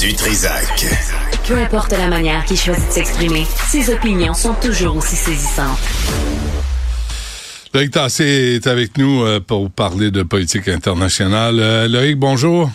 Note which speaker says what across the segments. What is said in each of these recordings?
Speaker 1: Du Trisac.
Speaker 2: Peu importe la manière qu'il choisit de s'exprimer, ses opinions sont toujours aussi saisissantes.
Speaker 3: Loïc Tassé est avec nous euh, pour parler de politique internationale. Euh, Loïc, bonjour.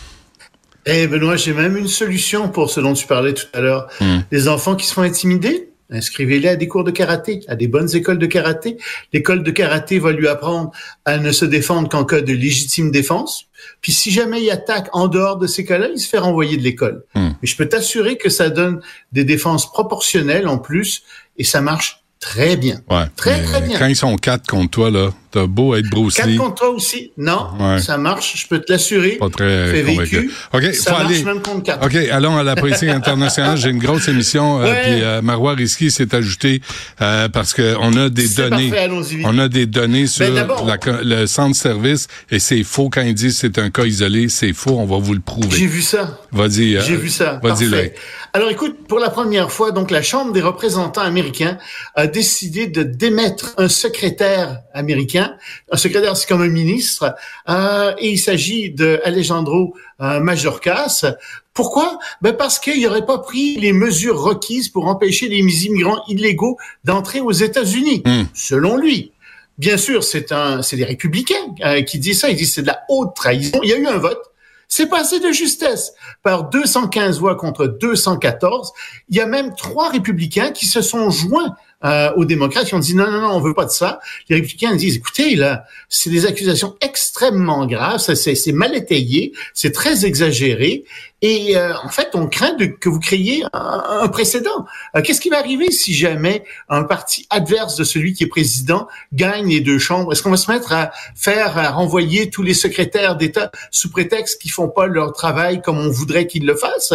Speaker 4: Eh Benoît, j'ai même une solution pour ce dont tu parlais tout à l'heure.
Speaker 3: Hmm.
Speaker 4: Les enfants qui se font intimider, inscrivez-les à des cours de karaté, à des bonnes écoles de karaté. L'école de karaté va lui apprendre à ne se défendre qu'en cas de légitime défense. Puis si jamais il attaque en dehors de ces cas-là, il se fait renvoyer de l'école.
Speaker 3: Hmm.
Speaker 4: Mais je peux t'assurer que ça donne des défenses proportionnelles en plus et ça marche très bien.
Speaker 3: Ouais.
Speaker 4: Très, très bien.
Speaker 3: Quand ils sont quatre contre toi, là, t'as beau être Bruce
Speaker 4: Quatre
Speaker 3: Lee,
Speaker 4: contre aussi. Non,
Speaker 3: Ouais.
Speaker 4: ça marche, je peux te l'assurer.
Speaker 3: pas très
Speaker 4: vécu.
Speaker 3: OK,
Speaker 4: ça
Speaker 3: faut
Speaker 4: marche
Speaker 3: aller.
Speaker 4: même contre quatre.
Speaker 3: OK, allons à la politique internationale. J'ai une grosse émission, euh, puis euh, Marois Risky s'est ajouté euh, parce que on a des données.
Speaker 4: parfait.
Speaker 3: On a des données sur
Speaker 4: Ben,
Speaker 3: la co- le centre service et c'est faux quand ils disent que c'est un cas isolé. C'est faux, on va vous le
Speaker 4: J'ai
Speaker 3: prouver.
Speaker 4: vu ça.
Speaker 3: Vas-y.
Speaker 4: J'ai vu ça.
Speaker 3: Vas-y.
Speaker 4: Alors écoute, pour la première fois, donc la Chambre des représentants américains a décidé de démettre un secrétaire américain. Un secrétaire, c'est comme un ministre, euh, et il s'agit de Alejandro euh, Mayorkas. Pourquoi? Ben parce qu'il n'aurait pas pris les mesures requises pour empêcher les immigrants illégaux d'entrer aux États-Unis,
Speaker 3: Hmm.
Speaker 4: selon lui. Bien sûr, c'est un, c'est des républicains euh, qui disent ça. Ils disent c'est de la haute trahison. Il y a eu un vote. C'est passé de justesse par 215 voix contre 214. Il y a même trois républicains qui se sont joints euh, aux démocrates qui ont dit non, non, non, on veut pas de ça. Les républicains disent, écoutez, là, c'est des accusations extrêmement graves, c'est mal étayé, c'est très exagéré, et euh, en fait, on craint de, que vous créiez un, un précédent. Euh, qu'est-ce qui va arriver si jamais un parti adverse de celui qui est président gagne les deux chambres? Est-ce qu'on va se mettre à faire, à renvoyer tous les secrétaires d'État sous prétexte qu'ils font pas leur travail comme on voudrait qu'ils le fassent?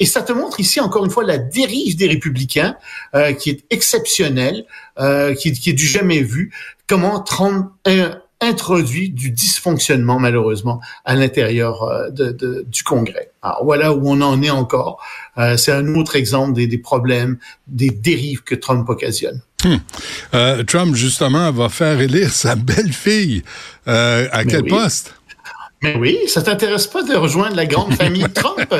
Speaker 4: Et ça te montre ici encore une fois la dérive des républicains, euh, qui est exceptionnelle, euh, qui, qui est du jamais vu. Comment Trump euh, introduit du dysfonctionnement malheureusement à l'intérieur euh, de, de- du Congrès. Alors voilà où on en est encore. Euh, C'est un autre exemple des, des problèmes, des dérives que Trump occasionne.
Speaker 3: Euh, Trump, justement, va faire élire sa belle-fille. Euh, à
Speaker 4: Mais
Speaker 3: quel
Speaker 4: oui.
Speaker 3: poste?
Speaker 4: Mais oui, ça t'intéresse pas de rejoindre la grande famille Trump?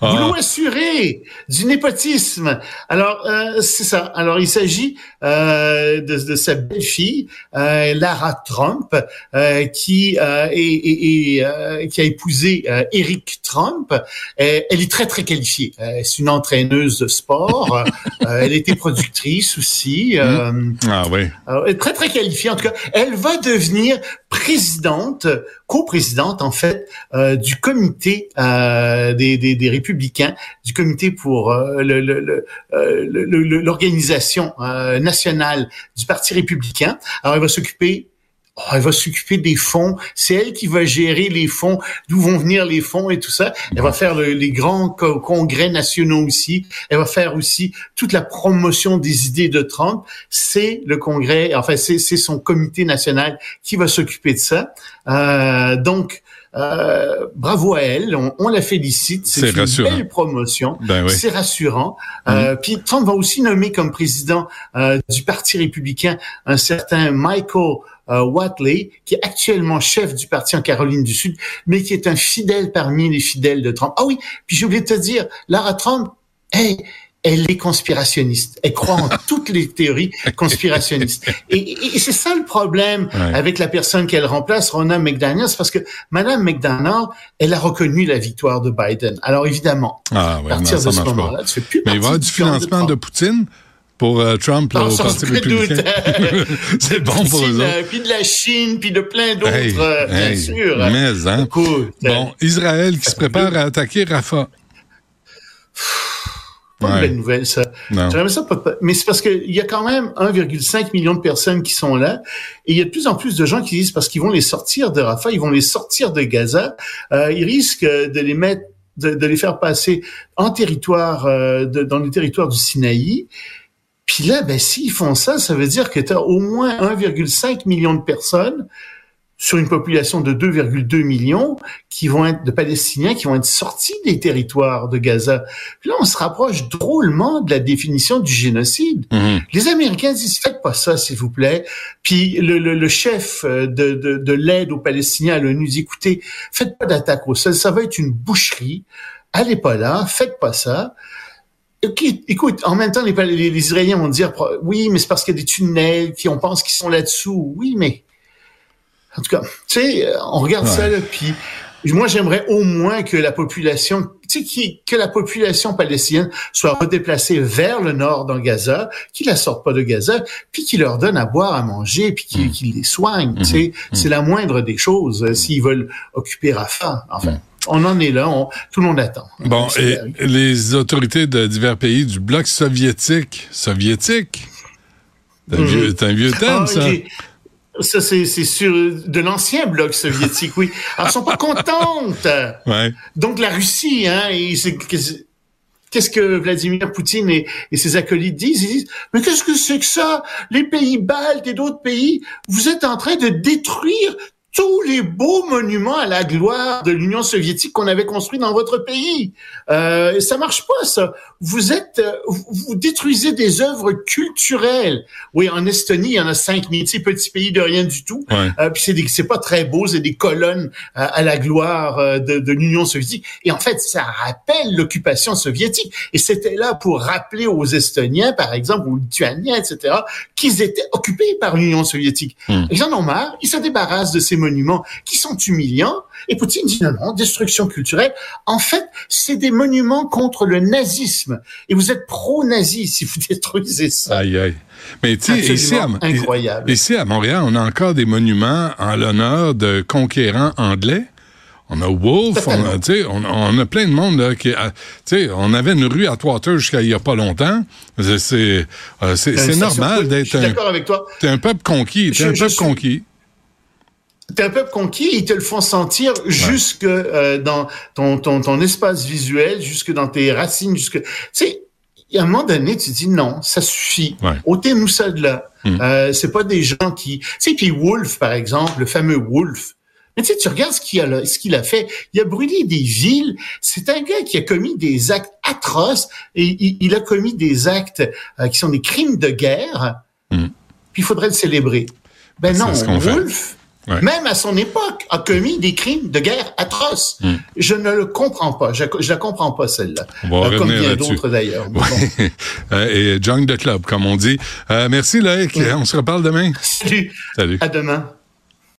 Speaker 3: Ah.
Speaker 4: Voulons assurer du népotisme. Alors euh, c'est ça. Alors il s'agit euh, de, de sa belle-fille euh, Lara Trump euh, qui euh, est, est- est, euh, qui a épousé euh, Eric Trump. Elle est très très qualifiée. C'est une entraîneuse de sport. Elle était productrice aussi. Euh,
Speaker 3: Ah oui.
Speaker 4: alors, elle est très, très qualifiée. En tout cas, elle va devenir présidente, coprésidente, en fait, euh, du comité euh, des, des, des républicains, du comité pour le- le- le- euh, le- le- l'organisation euh, nationale du Parti républicain. Alors, elle va s'occuper Oh, elle va s'occuper des fonds. C'est elle qui va gérer les fonds, d'où vont venir les fonds et tout ça. Elle va faire le- les grands co- congrès nationaux aussi. Elle va faire aussi toute la promotion des idées de Trump. C'est le congrès, enfin c'est c'est son comité national qui va s'occuper de ça. Euh, donc euh, bravo à elle, on, on la félicite.
Speaker 3: C'est
Speaker 4: une
Speaker 3: rassurant.
Speaker 4: belle promotion.
Speaker 3: Ben oui.
Speaker 4: C'est rassurant. Euh, Puis Trump va aussi nommer comme président euh, du Parti républicain un certain Michael euh, Watley, qui est actuellement chef du parti en Caroline du Sud, mais qui est un fidèle parmi les fidèles de Trump. Ah oui, puis j'ai oublié de te dire, Lara Trump, hey, elle est conspirationniste. Elle croit en toutes les théories conspirationnistes. Et, et- et c'est ça le problème
Speaker 3: Ouais.
Speaker 4: avec la personne qu'elle remplace, Ronna McDaniel, c'est parce que Madame McDaniel, elle a reconnu la victoire de Biden. Alors évidemment,
Speaker 3: Ah
Speaker 4: à partir
Speaker 3: non,
Speaker 4: de ce moment-là, tu fais plus
Speaker 3: Mais il va y avoir du financement de
Speaker 4: Trump.
Speaker 3: Poutine pour euh, Trump là, au Parti républicain. C'est bon pour eux autres.
Speaker 4: euh, Puis de la Chine, puis de plein d'autres,
Speaker 3: Hey,
Speaker 4: euh, bien
Speaker 3: hey,
Speaker 4: sûr.
Speaker 3: Mais, hein.
Speaker 4: Écoute,
Speaker 3: Bon, Israël qui se prépare à attaquer Rafah.
Speaker 4: pas une
Speaker 3: Ouais.
Speaker 4: belle nouvelle, ça. Ça, mais c'est parce qu'il y a quand même 1,5 million de personnes qui sont là, et il y a de plus en plus de gens qui disent parce qu'ils vont les sortir de Rafah, ils vont les sortir de Gaza, euh, ils risquent de les mettre, de, de les faire passer en territoire, euh, de- dans le territoire du Sinaï. Puis là, ben s'ils font ça, ça veut dire que tu as au moins 1,5 million de personnes sur une population de 2,2 millions qui vont être de Palestiniens qui vont être sortis des territoires de Gaza. Puis là, on se rapproche drôlement de la définition du génocide.
Speaker 3: Mhm.
Speaker 4: Les Américains disent faites pas ça, s'il vous plaît. Puis le, le, le chef euh, de, de, de l'aide aux Palestiniens à l'ONU dit écoutez, faites pas d'attaque au sol, ça va être une boucherie. allez pas là, faites pas ça. Écoute, en même temps, les, les, Israéliens vont dire, oui, mais c'est parce qu'il y a des tunnels, qui on pense qu'ils sont là-dessous. Oui, mais en tout cas, tu sais, on regarde ça, là, puis moi, j'aimerais au moins que la population, tu sais, que la population palestinienne soit redéplacée vers le nord dans Gaza, qu'ils la sortent pas de Gaza, puis qu'ils leur donnent à boire, à manger, puis qu'ils mm. les soignent. Tu sais, mm. c'est la moindre des choses euh, s'ils veulent occuper Rafah. Enfin. On en est là, tout le monde attend.
Speaker 3: Bon, et les autorités de divers pays du bloc soviétique, soviétique, c'est un, vieux, un vieux thème, ah, ça.
Speaker 4: Ça, c'est, sur de l'ancien bloc soviétique, oui. Alors, elles sont pas contentes.
Speaker 3: Ouais.
Speaker 4: Donc, la Russie, hein, qu'est-ce que Vladimir Poutine et, et, ses acolytes disent? Ils disent, mais qu'est-ce que c'est que ça? Les pays baltes et d'autres pays, vous êtes en train de détruire tous les beaux monuments à la gloire de l'Union soviétique qu'on avait construits dans votre pays. Euh, ça marche pas, ça. Vous êtes, vous détruisez des œuvres culturelles. Oui, en Estonie, il y en a 5000, c'est petit pays de rien du tout. Euh, puis c'est, c'est pas très beau, c'est des colonnes euh, à la gloire euh, de, de l'Union soviétique. Et en fait, ça rappelle l'occupation soviétique. Et c'était là pour rappeler aux Estoniens, par exemple, aux Lituaniens, etc., qu'ils étaient occupés par l'Union soviétique. Hmm. Ils en ont marre, ils se débarrassent de ces monuments qui sont humiliants. Et Poutine dit non, non, destruction culturelle. En fait, c'est des monuments contre le nazisme. Et vous êtes pro-nazi si vous détruisez ça.
Speaker 3: Aïe, aïe. Mais tu sais, ici, ici à Montréal, on a encore des monuments en l'honneur de conquérants anglais. On a Wolf, on a, on, on a plein de monde là, qui, sais, on avait une rue à Twater jusqu'à il y a pas longtemps. C'est euh, normal d'être un.
Speaker 4: Avec toi.
Speaker 3: Un peuple conquis. Un peuple conquis.
Speaker 4: T'es un peuple conquis, ils te le font sentir jusque euh, dans ton, ton, ton espace visuel, jusque dans tes racines, jusque. Tu sais, à un moment donné, tu dis non, ça suffit.
Speaker 3: Ouais.
Speaker 4: Ôtez-nous ça de là. Hmm. Euh, c'est pas des gens qui. Tu sais, puis Wolf, par exemple, le fameux Wolf. Mais tu sais, tu regardes ce qu'il a, ce qu'il a fait. Il a brûlé des villes. C'est un gars qui a commis des actes atroces et il, a commis des actes euh, qui sont des crimes de guerre. Hmm. Puis il faudrait le célébrer. Ben non, Wolf même à son époque, a commis des crimes de guerre atroces. Hmm. Je ne le comprends pas. Je ne la comprends pas, celle-là. Euh, comme bien d'autres, d'ailleurs.
Speaker 3: Euh, et Junk de Club, comme on dit. Euh, merci, Loïc. On se reparle demain.
Speaker 4: Salut. Salut. À demain.